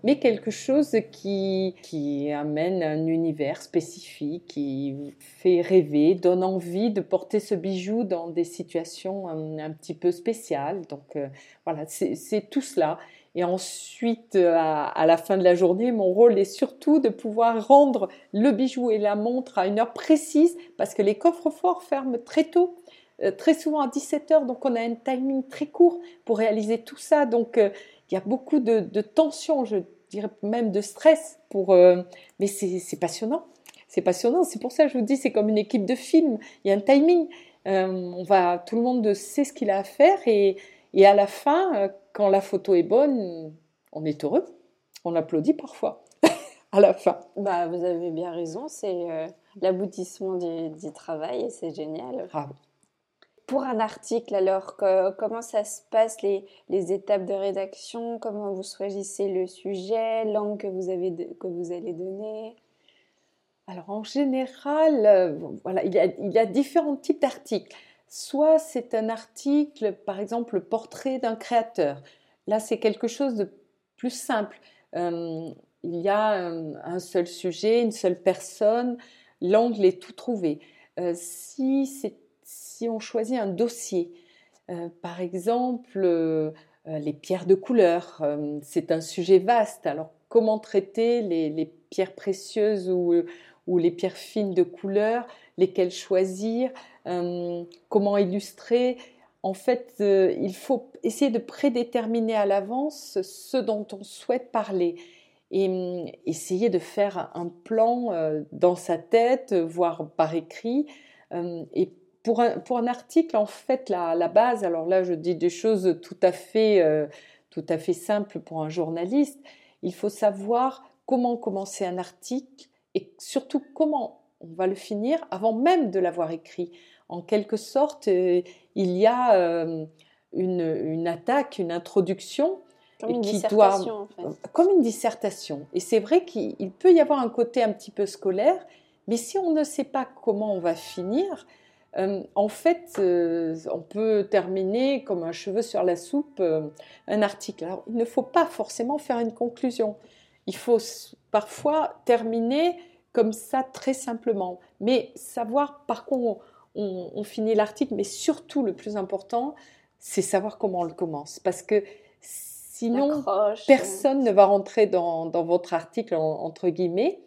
[SPEAKER 3] mais quelque chose qui, qui amène un univers spécifique, qui fait rêver, donne envie de porter ce bijou dans des situations un, petit peu spéciales. Donc voilà, c'est tout cela. Et ensuite, euh, à, la fin de la journée, mon rôle est surtout de pouvoir rendre le bijou et la montre à une heure précise parce que les coffres forts ferment très tôt, euh, très souvent à 17 heures. Donc, on a un timing très court pour réaliser tout ça. Donc, euh, il y a beaucoup de, tension, je dirais même de stress. Pour, mais c'est passionnant. C'est passionnant. C'est pour ça que je vous dis, c'est comme une équipe de film. Il y a un timing. on va, tout le monde sait ce qu'il a à faire et, et à la fin, quand la photo est bonne, on est heureux. On applaudit parfois à la fin.
[SPEAKER 2] Bah, vous avez bien raison, c'est euh, l'aboutissement du, travail et c'est génial. Pour un article, alors, comment ça se passe, les, les, étapes de rédaction Comment vous choisissez le sujet, l'angle que vous, avez que vous allez donner?
[SPEAKER 3] Alors, en général, euh, voilà, il y, a, différents types d'articles. Soit c'est un article, par exemple, le portrait d'un créateur. Là, c'est quelque chose de plus simple. Il y a un, seul sujet, une seule personne, l'angle est tout trouvé. Euh, si, si, on choisit un dossier, euh, par exemple, les pierres de couleur, c'est un sujet vaste. Alors, comment traiter les, pierres précieuses ou, ou, les pierres fines de couleur, lesquelles choisir, comment illustrer? En fait, euh, il faut essayer de prédéterminer à l'avance ce dont on souhaite parler et essayer de faire un plan euh, dans sa tête, voire par écrit. Et pour un, pour un, article, en fait, la, la, base, alors là, je dis des choses tout à fait, euh, tout à fait simples pour un journaliste. Il faut savoir comment commencer un article et surtout comment on va le finir avant même de l'avoir écrit en quelque sorte, euh, il y a euh, une, attaque, une introduction.
[SPEAKER 2] Comme une dissertation, en fait.
[SPEAKER 3] Comme une dissertation. Et c'est vrai qu'il peut y avoir un côté un petit peu scolaire, mais si on ne sait pas comment on va finir, euh, en fait, on peut terminer comme un cheveu sur la soupe un article. Alors, il ne faut pas forcément faire une conclusion. Il faut parfois terminer comme ça très simplement, mais savoir par quoi on, finit l'article, mais surtout le plus important, c'est savoir comment on le commence. Parce que sinon, personne ne va rentrer dans, votre article, entre guillemets.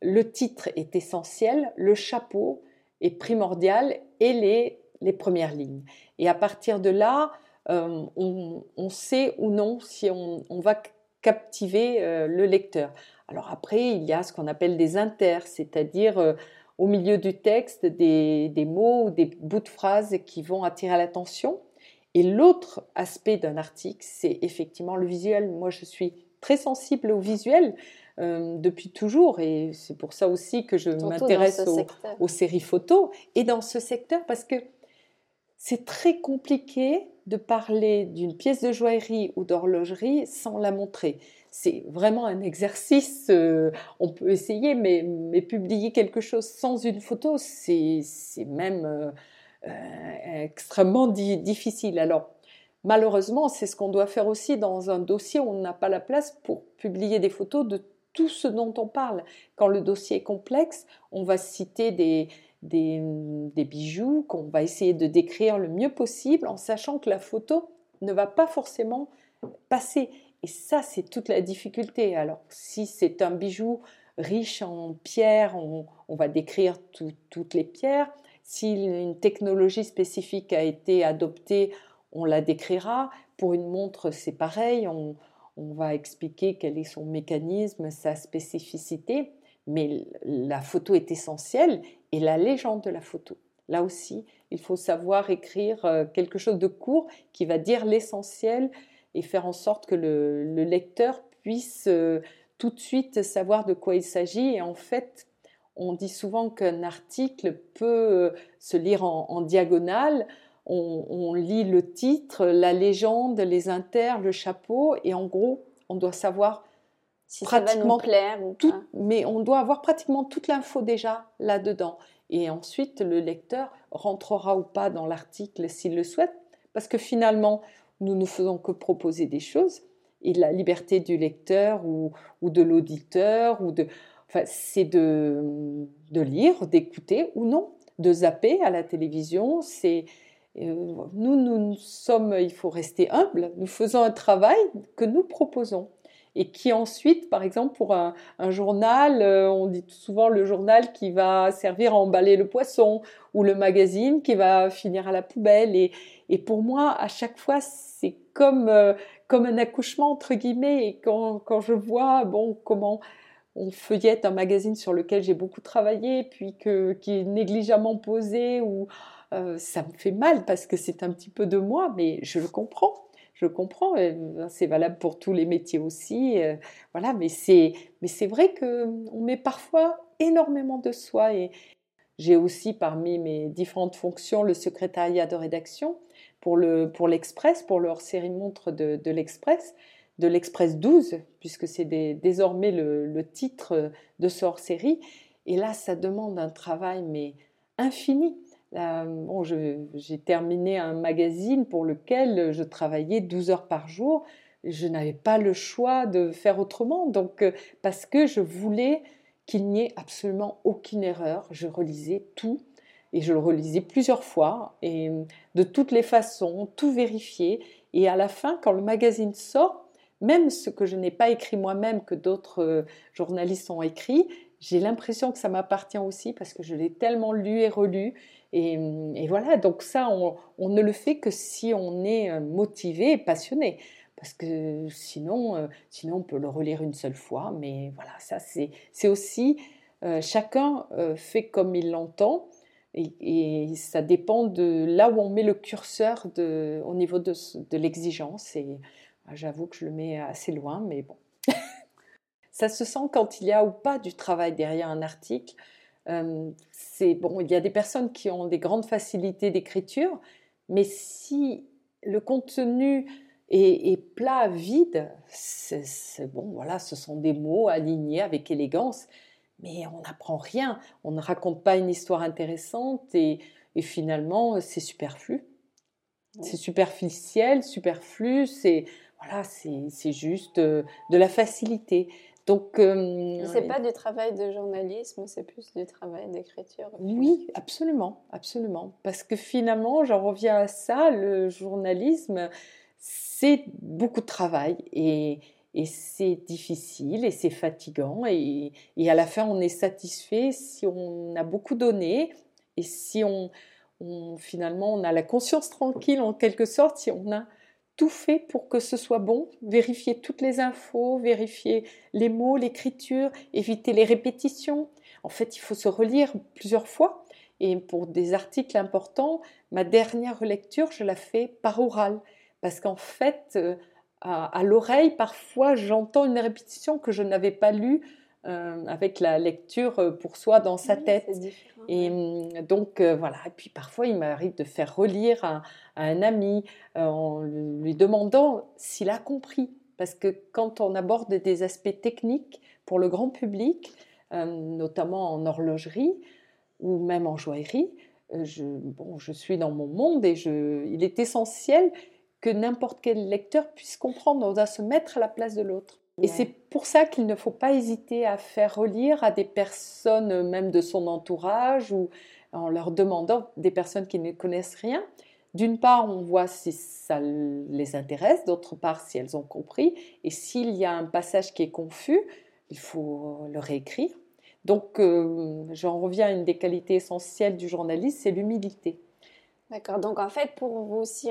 [SPEAKER 3] Le titre est essentiel, le chapeau est primordial et les, les premières lignes. Et à partir de là, euh, on, sait ou non si on, va captiver euh, le lecteur. Alors après, il y a ce qu'on appelle des inters, c'est-à-dire euh, au milieu du texte des, mots ou des bouts de phrases qui vont attirer l'attention. Et l'autre aspect d'un article, c'est effectivement le visuel. Moi, je suis très sensible au visuel euh, depuis toujours et c'est pour ça aussi que je m'intéresse aux, séries photos et dans ce secteur parce que c'est très compliqué de parler d'une pièce de joaillerie ou d'horlogerie sans la montrer c'est vraiment un exercice. Euh, on peut essayer, mais, publier quelque chose sans une photo, c'est même euh, euh, extrêmement difficile. Alors, malheureusement, c'est ce qu'on doit faire aussi dans un dossier où on n'a pas la place pour publier des photos de tout ce dont on parle. Quand le dossier est complexe, on va citer des, des bijoux qu'on va essayer de décrire le mieux possible en sachant que la photo ne va pas forcément passer. Et ça, c'est toute la difficulté. Alors, si c'est un bijou riche en pierres, on, va décrire toutes les pierres. Si une technologie spécifique a été adoptée, on la décrira. Pour une montre, c'est pareil. On, on va expliquer quel est son mécanisme, sa spécificité. Mais la photo est essentielle et la légende de la photo. Là aussi, il faut savoir écrire euh, quelque chose de court qui va dire l'essentiel et faire en sorte que le, lecteur puisse euh, tout de suite savoir de quoi il s'agit. Et en fait, on dit souvent qu'un article peut euh, se lire en, diagonale. On, lit le titre, la légende, les inters, le chapeau, et en gros, on doit savoir
[SPEAKER 2] si pratiquement ça va nous
[SPEAKER 3] tout, mais on doit avoir pratiquement toute l'info déjà là-dedans. Et ensuite, le lecteur rentrera ou pas dans l'article s'il le souhaite, parce que finalement, nous ne faisons que proposer des choses et la liberté du lecteur ou, ou de l'auditeur ou de enfin, c'est de, de lire, d'écouter ou non, de zapper à la télévision. C'est nous, nous sommes, il faut rester humble. Nous faisons un travail que nous proposons et qui ensuite, par exemple, pour un, journal, euh, on dit souvent le journal qui va servir à emballer le poisson ou le magazine qui va finir à la poubelle. Et, et pour moi, à chaque fois, c'est comme, euh, comme un accouchement, entre guillemets. Et quand, quand je vois bon, comment on feuillette un magazine sur lequel j'ai beaucoup travaillé, puis que, qui est négligemment posé, ou euh, ça me fait mal parce que c'est un petit peu de moi, mais je le comprends je comprends, ben, c'est valable pour tous les métiers aussi, euh, voilà, mais c'est, mais c'est vrai qu'on met parfois énormément de soi et j'ai aussi parmi mes différentes fonctions le secrétariat de rédaction pour l'Express, pour, pour le hors-série montre de, de l'Express, de l'Express 12, puisque c'est désormais le, titre de ce hors-série. Et là, ça demande un travail, mais infini. Bon, j'ai terminé un magazine pour lequel je travaillais 12 heures par jour. Je n'avais pas le choix de faire autrement, donc euh, parce que je voulais qu'il n'y ait absolument aucune erreur. Je relisais tout et je le relisais plusieurs fois et de toutes les façons, tout vérifier. Et à la fin, quand le magazine sort, même ce que je n'ai pas écrit moi-même, que d'autres euh, journalistes ont écrit, j'ai l'impression que ça m'appartient aussi parce que je l'ai tellement lu et relu. Et, voilà, donc ça, on, ne le fait que si on est euh, motivé et passionné parce que sinon, euh, sinon on peut le relire une seule fois. Mais voilà, ça c'est aussi euh, chacun fait comme il l'entend et, ça dépend de là où on met le curseur au niveau de, de l'exigence. Et ah, j'avoue que je le mets assez loin, mais bon. Ça se sent quand il y a ou pas du travail derrière un article. c'est bon, il y a des personnes qui ont des grandes facilités d'écriture, mais si le contenu et, plat, vide, c'est bon, voilà, ce sont des mots alignés avec élégance, mais on n'apprend rien, on ne raconte pas une histoire intéressante et, finalement c'est superflu. C'est superficiel, superflu, c'est voilà, c'est juste euh, de la facilité.
[SPEAKER 2] Donc, euh, c'est pas du travail de journalisme, c'est plus du travail d'écriture.
[SPEAKER 3] Oui, absolument, absolument. Parce que finalement, j'en reviens à ça, le journalisme, c'est beaucoup de travail et, c'est difficile et c'est fatigant et, à la fin on est satisfait si on a beaucoup donné et si on, finalement on a la conscience tranquille en quelque sorte si on a tout fait pour que ce soit bon, vérifier toutes les infos, vérifier les mots, l'écriture, éviter les répétitions. En fait, il faut se relire plusieurs fois. Et pour des articles importants, ma dernière relecture, je la fais par oral parce qu'en fait, euh, à, l'oreille, parfois, j'entends une répétition que je n'avais pas lue euh, avec la lecture euh, pour soi dans sa tête. Et hum, donc voilà. Et puis parfois, il m'arrive de faire relire à, un ami en lui demandant s'il a compris. Parce que quand on aborde des aspects techniques pour le grand public, notamment en horlogerie ou même en joaillerie, je, bon, je suis dans mon monde et je, il est essentiel que n'importe quel lecteur puisse comprendre. On doit se mettre à la place de l'autre. Et c'est pour ça qu'il ne faut pas hésiter à faire relire à des personnes, même de son entourage, ou en leur demandant des personnes qui ne connaissent rien. D'une part, on voit si ça les intéresse, d'autre part, si elles ont compris. Et s'il y a un passage qui est confus, il faut le réécrire. Donc, euh, j'en reviens à une des qualités essentielles du journaliste, c'est l'humilité.
[SPEAKER 2] D'accord. Donc en fait, pour vous, si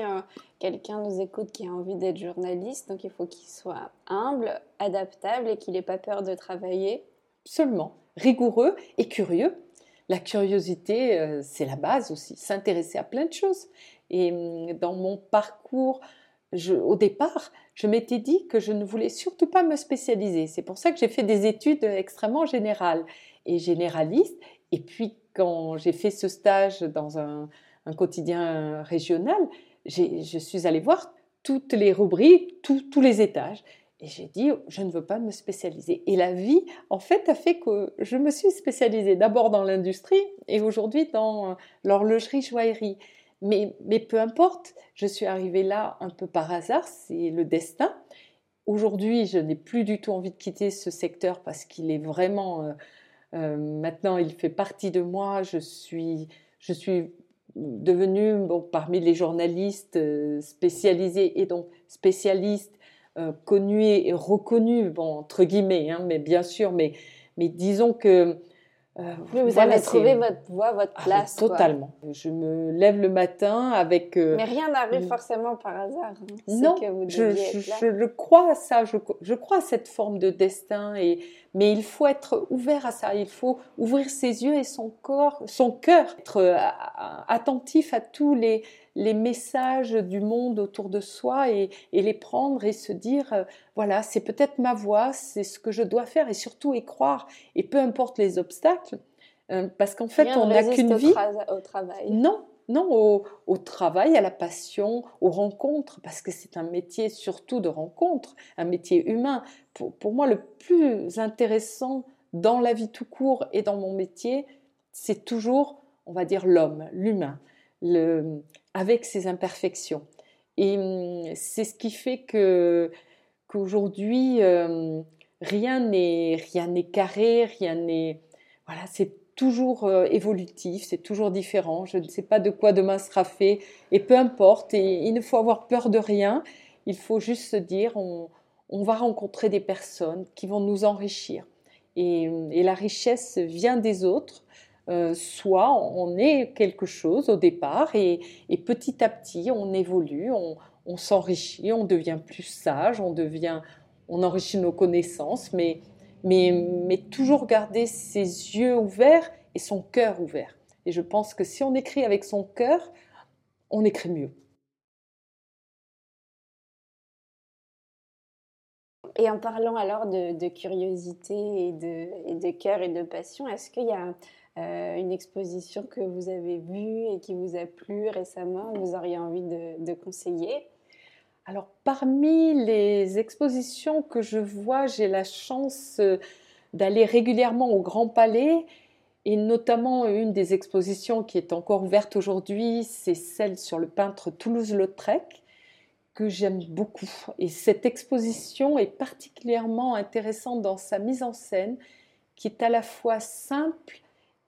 [SPEAKER 2] quelqu'un nous écoute qui a envie d'être journaliste, donc il faut qu'il soit humble, adaptable et qu'il n'ait pas peur de travailler.
[SPEAKER 3] Seulement, rigoureux et curieux. La curiosité, euh, c'est la base aussi. S'intéresser à plein de choses. Et hum, dans mon parcours, au départ, je m'étais dit que je ne voulais surtout pas me spécialiser. C'est pour ça que j'ai fait des études extrêmement générales et généralistes. Et puis quand j'ai fait ce stage dans un, un quotidien régional, je suis allée voir toutes les rubriques, tous les étages. Et j'ai dit, je ne veux pas me spécialiser. Et la vie, en fait, a fait que je me suis spécialisée d'abord dans l'industrie et aujourd'hui dans l'horlogerie-joaillerie. Mais, mais peu importe, je suis arrivée là un peu par hasard, c'est le destin. Aujourd'hui, je n'ai plus du tout envie de quitter ce secteur parce qu'il est vraiment... Euh, euh, maintenant, il fait partie de moi. Je suis, je suis devenu bon, parmi les journalistes euh, spécialisés et donc spécialistes euh, connus et reconnus, bon, entre guillemets, hein, mais bien sûr, mais, mais disons que
[SPEAKER 2] euh, vous avez trouvé votre voie, votre ah, place.
[SPEAKER 3] totalement. Je me lève le matin avec.
[SPEAKER 2] Euh, mais rien n'arrive forcément par hasard. Hein.
[SPEAKER 3] Non, que vous je, je, je, le crois à ça. Je, je, crois à cette forme de destin. Et mais il faut être ouvert à ça. Il faut ouvrir ses yeux et son corps, son cœur, être euh, attentif à tous les les messages du monde autour de soi et, les prendre et se dire, euh, voilà, c'est peut-être ma voie, c'est ce que je dois faire et surtout y croire. Et peu importe les obstacles, parce qu'en fait, on n'a qu'une vie.
[SPEAKER 2] Au, travail.
[SPEAKER 3] Non, non, au, travail, à la passion, aux rencontres, parce que c'est un métier surtout de rencontre, un métier humain. Pour, moi, le plus intéressant dans la vie tout court et dans mon métier, c'est toujours, on va dire, l'homme, l'humain, avec ses imperfections. Et hum, c'est ce qui fait que qu'aujourd'hui, euh, rien n'est rien n'est carré, rien n'est voilà, c'est toujours euh, évolutif, c'est toujours différent. Je ne sais pas de quoi demain sera fait et peu importe. Il ne faut avoir peur de rien. Il faut juste se dire on, va rencontrer des personnes qui vont nous enrichir. Et, la richesse vient des autres. Euh, soit on est quelque chose au départ et, petit à petit on évolue, on, s'enrichit, on devient plus sage, on devient, on enrichit nos connaissances, mais mais, toujours garder ses yeux ouverts et son cœur ouvert. Et je pense que si on écrit avec son cœur, on écrit mieux.
[SPEAKER 2] Et en parlant alors de, curiosité et de, cœur et de passion, est-ce qu'il y a euh, une exposition que vous avez vue et qui vous a plu récemment, vous auriez envie de conseiller
[SPEAKER 3] alors, parmi les expositions que je vois, j'ai la chance euh, d'aller régulièrement au Grand Palais et notamment une des expositions qui est encore ouverte aujourd'hui, c'est celle sur le peintre Toulouse-Lautrec que j'aime beaucoup. Et cette exposition est particulièrement intéressante dans sa mise en scène qui est à la fois simple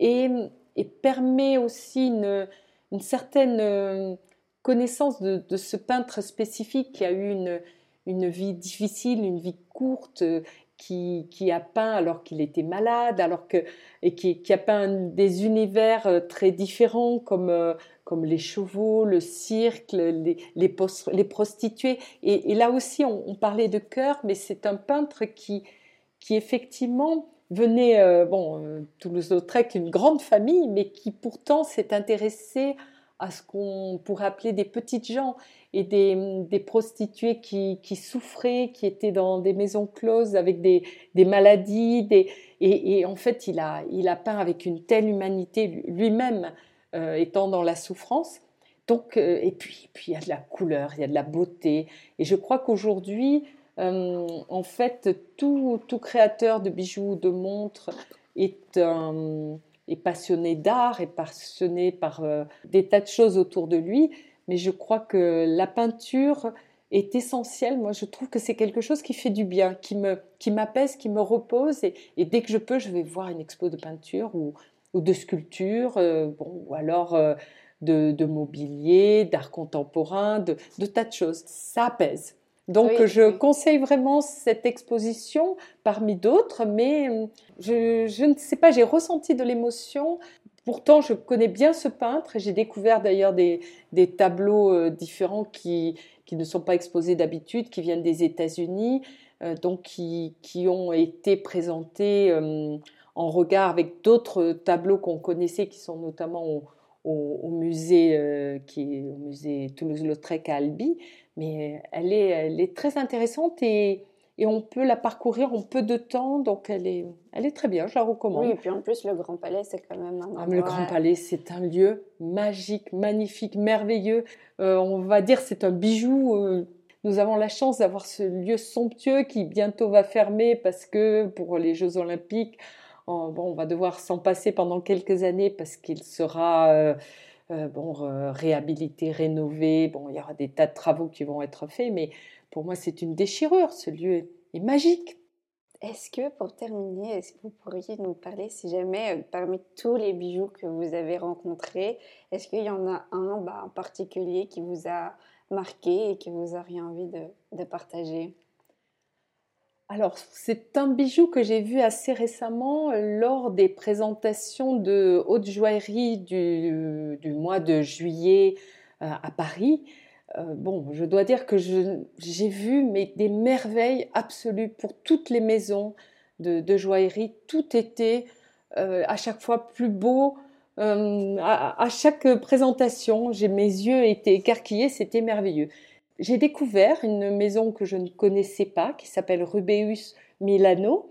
[SPEAKER 3] et, permet aussi une, une certaine euh, connaissance de, ce peintre spécifique qui a eu une, une vie difficile, une vie courte, euh, qui, qui a peint alors qu'il était malade, alors que, et qui, a peint des univers euh, très différents comme, comme les chevaux, le cirque, les, les, les prostituées. Et, là aussi, on, parlait de cœur, mais c'est un peintre qui, qui effectivement venait, bon, Toulouse-Lautrec, une grande famille, mais qui pourtant s'est intéressé à ce qu'on pourrait appeler des petites gens et des, prostituées qui, souffraient, qui étaient dans des maisons closes avec des, maladies. et, en fait, il a, il a peint avec une telle humanité lui-même euh, étant dans la souffrance. Donc, euh, et puis, puis, il y a de la couleur, il y a de la beauté. Et je crois qu'aujourd'hui, euh, en fait, tout, créateur de bijoux, de montres est passionné d'art, est passionné par euh, des tas de choses autour de lui, mais je crois que la peinture est essentielle. Moi, je trouve que c'est quelque chose qui fait du bien, qui m'apaise, qui me repose. Et, dès que je peux, je vais voir une expo de peinture ou, ou de sculpture, euh, bon, ou alors de, de, mobilier, d'art contemporain, de, de tas de choses. Ça apaise. Donc je conseille vraiment cette exposition parmi d'autres, mais euh, je, ne sais pas, j'ai ressenti de l'émotion. Pourtant, je connais bien ce peintre j'ai découvert d'ailleurs des, tableaux euh, différents qui, qui, ne sont pas exposés d'habitude, qui viennent des États-Unis, euh, donc qui, qui, ont été présentés en regard avec d'autres tableaux qu'on connaissait, qui sont notamment au, au, musée, qui est au musée Toulouse-Lautrec à Albi mais elle est, elle est très intéressante et, et, on peut la parcourir en peu de temps, donc elle est, elle est très bien, je la recommande.
[SPEAKER 2] Oui, et puis en plus, le Grand Palais, c'est quand même un
[SPEAKER 3] ah, Le Grand Palais, c'est un lieu magique, magnifique, merveilleux. Euh, on va dire c'est un bijou. Euh, nous avons la chance d'avoir ce lieu somptueux qui bientôt va fermer parce que pour les Jeux Olympiques, bon, on va devoir s'en passer pendant quelques années parce qu'il sera... Euh, euh, bon, réhabiliter, rénover. Bon, il y aura des tas de travaux qui vont être faits, mais pour moi, c'est une déchirure. Ce lieu est magique.
[SPEAKER 2] Est-ce que, pour terminer, est-ce que vous pourriez nous parler, si jamais, euh, parmi tous les bijoux que vous avez rencontrés, est-ce qu'il y en a un bah, en particulier qui vous a marqué et que vous auriez envie de partager?
[SPEAKER 3] Alors, c'est un bijou que j'ai vu assez récemment euh, lors des présentations de haute joaillerie du, mois de juillet euh, à Paris. Euh, bon, je dois dire que j'ai vu mais des merveilles absolues pour toutes les maisons de, joaillerie. Tout était à chaque fois plus beau. À, à, chaque présentation, mes yeux étaient écarquillés, c'était merveilleux j'ai découvert une maison que je ne connaissais pas, qui s'appelle Rubeus Milano,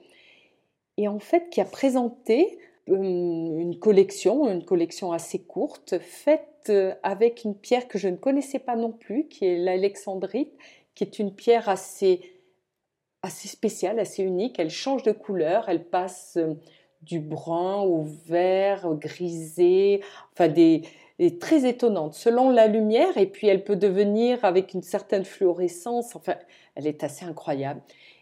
[SPEAKER 3] et en fait qui a présenté une collection, une collection assez courte, faite avec une pierre que je ne connaissais pas non plus, qui est l'alexandrite, qui est une pierre assez, assez spéciale, assez unique. Elle change de couleur, elle passe du brun au vert, au grisé, enfin des, est très étonnante selon la lumière et puis elle peut devenir avec une certaine fluorescence. Enfin, elle est assez incroyable.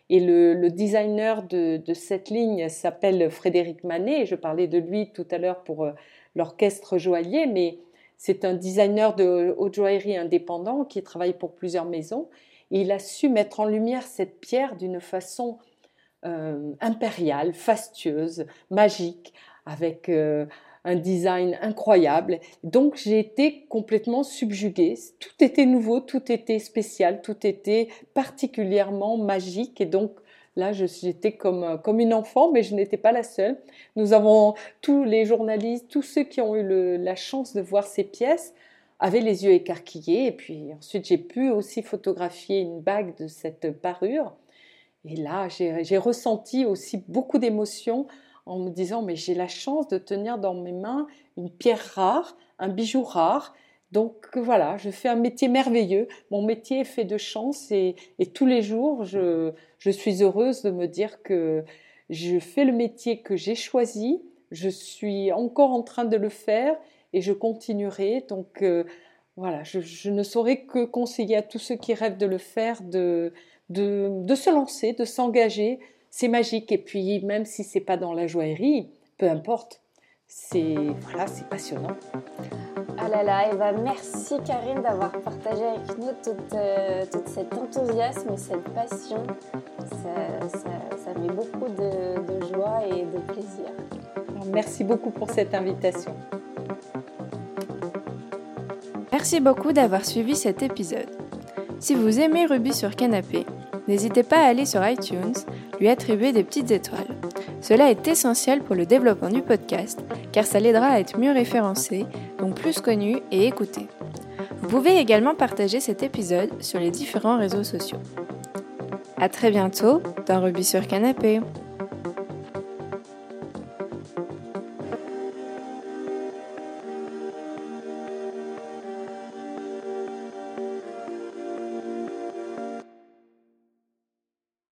[SPEAKER 3] Et le, designer de, cette ligne s'appelle Frédéric Manet. Je parlais de lui tout à l'heure pour euh, l'orchestre joaillier, mais c'est un designer de haute joaillerie indépendant qui travaille pour plusieurs maisons. Et il a su mettre en lumière cette pierre d'une façon euh, impériale, fastueuse, magique, avec euh, un design incroyable. Donc j'ai été complètement subjuguée. Tout était nouveau, tout était spécial, tout était particulièrement magique. Et donc là, j'étais comme, comme une enfant, mais je n'étais pas la seule. Nous avons tous les journalistes, tous ceux qui ont eu la chance de voir ces pièces avaient les yeux écarquillés. Et puis ensuite, j'ai pu aussi photographier une bague de cette parure. Et là, j'ai ressenti aussi beaucoup d'émotions en me disant mais j'ai la chance de tenir dans mes mains une pierre rare, un bijou rare. Donc voilà, je fais un métier merveilleux. Mon métier est fait de chance et, tous les jours, je, suis heureuse de me dire que je fais le métier que j'ai choisi. Je suis encore en train de le faire et je continuerai. Donc euh, voilà, je, ne saurais que conseiller à tous ceux qui rêvent de le faire de, de se lancer, de s'engager, c'est magique. Et puis, même si c'est pas dans la joaillerie, peu importe, c'est voilà, c'est passionnant.
[SPEAKER 2] Ah là là, et bah merci Karine d'avoir partagé avec nous tout, euh, cet enthousiasme et cette passion. Ça, met beaucoup de, joie et de plaisir.
[SPEAKER 3] merci beaucoup pour cette invitation.
[SPEAKER 1] Merci beaucoup d'avoir suivi cet épisode. Si vous aimez Ruby sur Canapé, n'hésitez pas à aller sur iTunes lui attribuer des petites étoiles. Cela est essentiel pour le développement du podcast, car ça l'aidera à être mieux référencé, donc plus connu et écouté. Vous pouvez également partager cet épisode sur les différents réseaux sociaux. A très bientôt dans Ruby sur Canapé.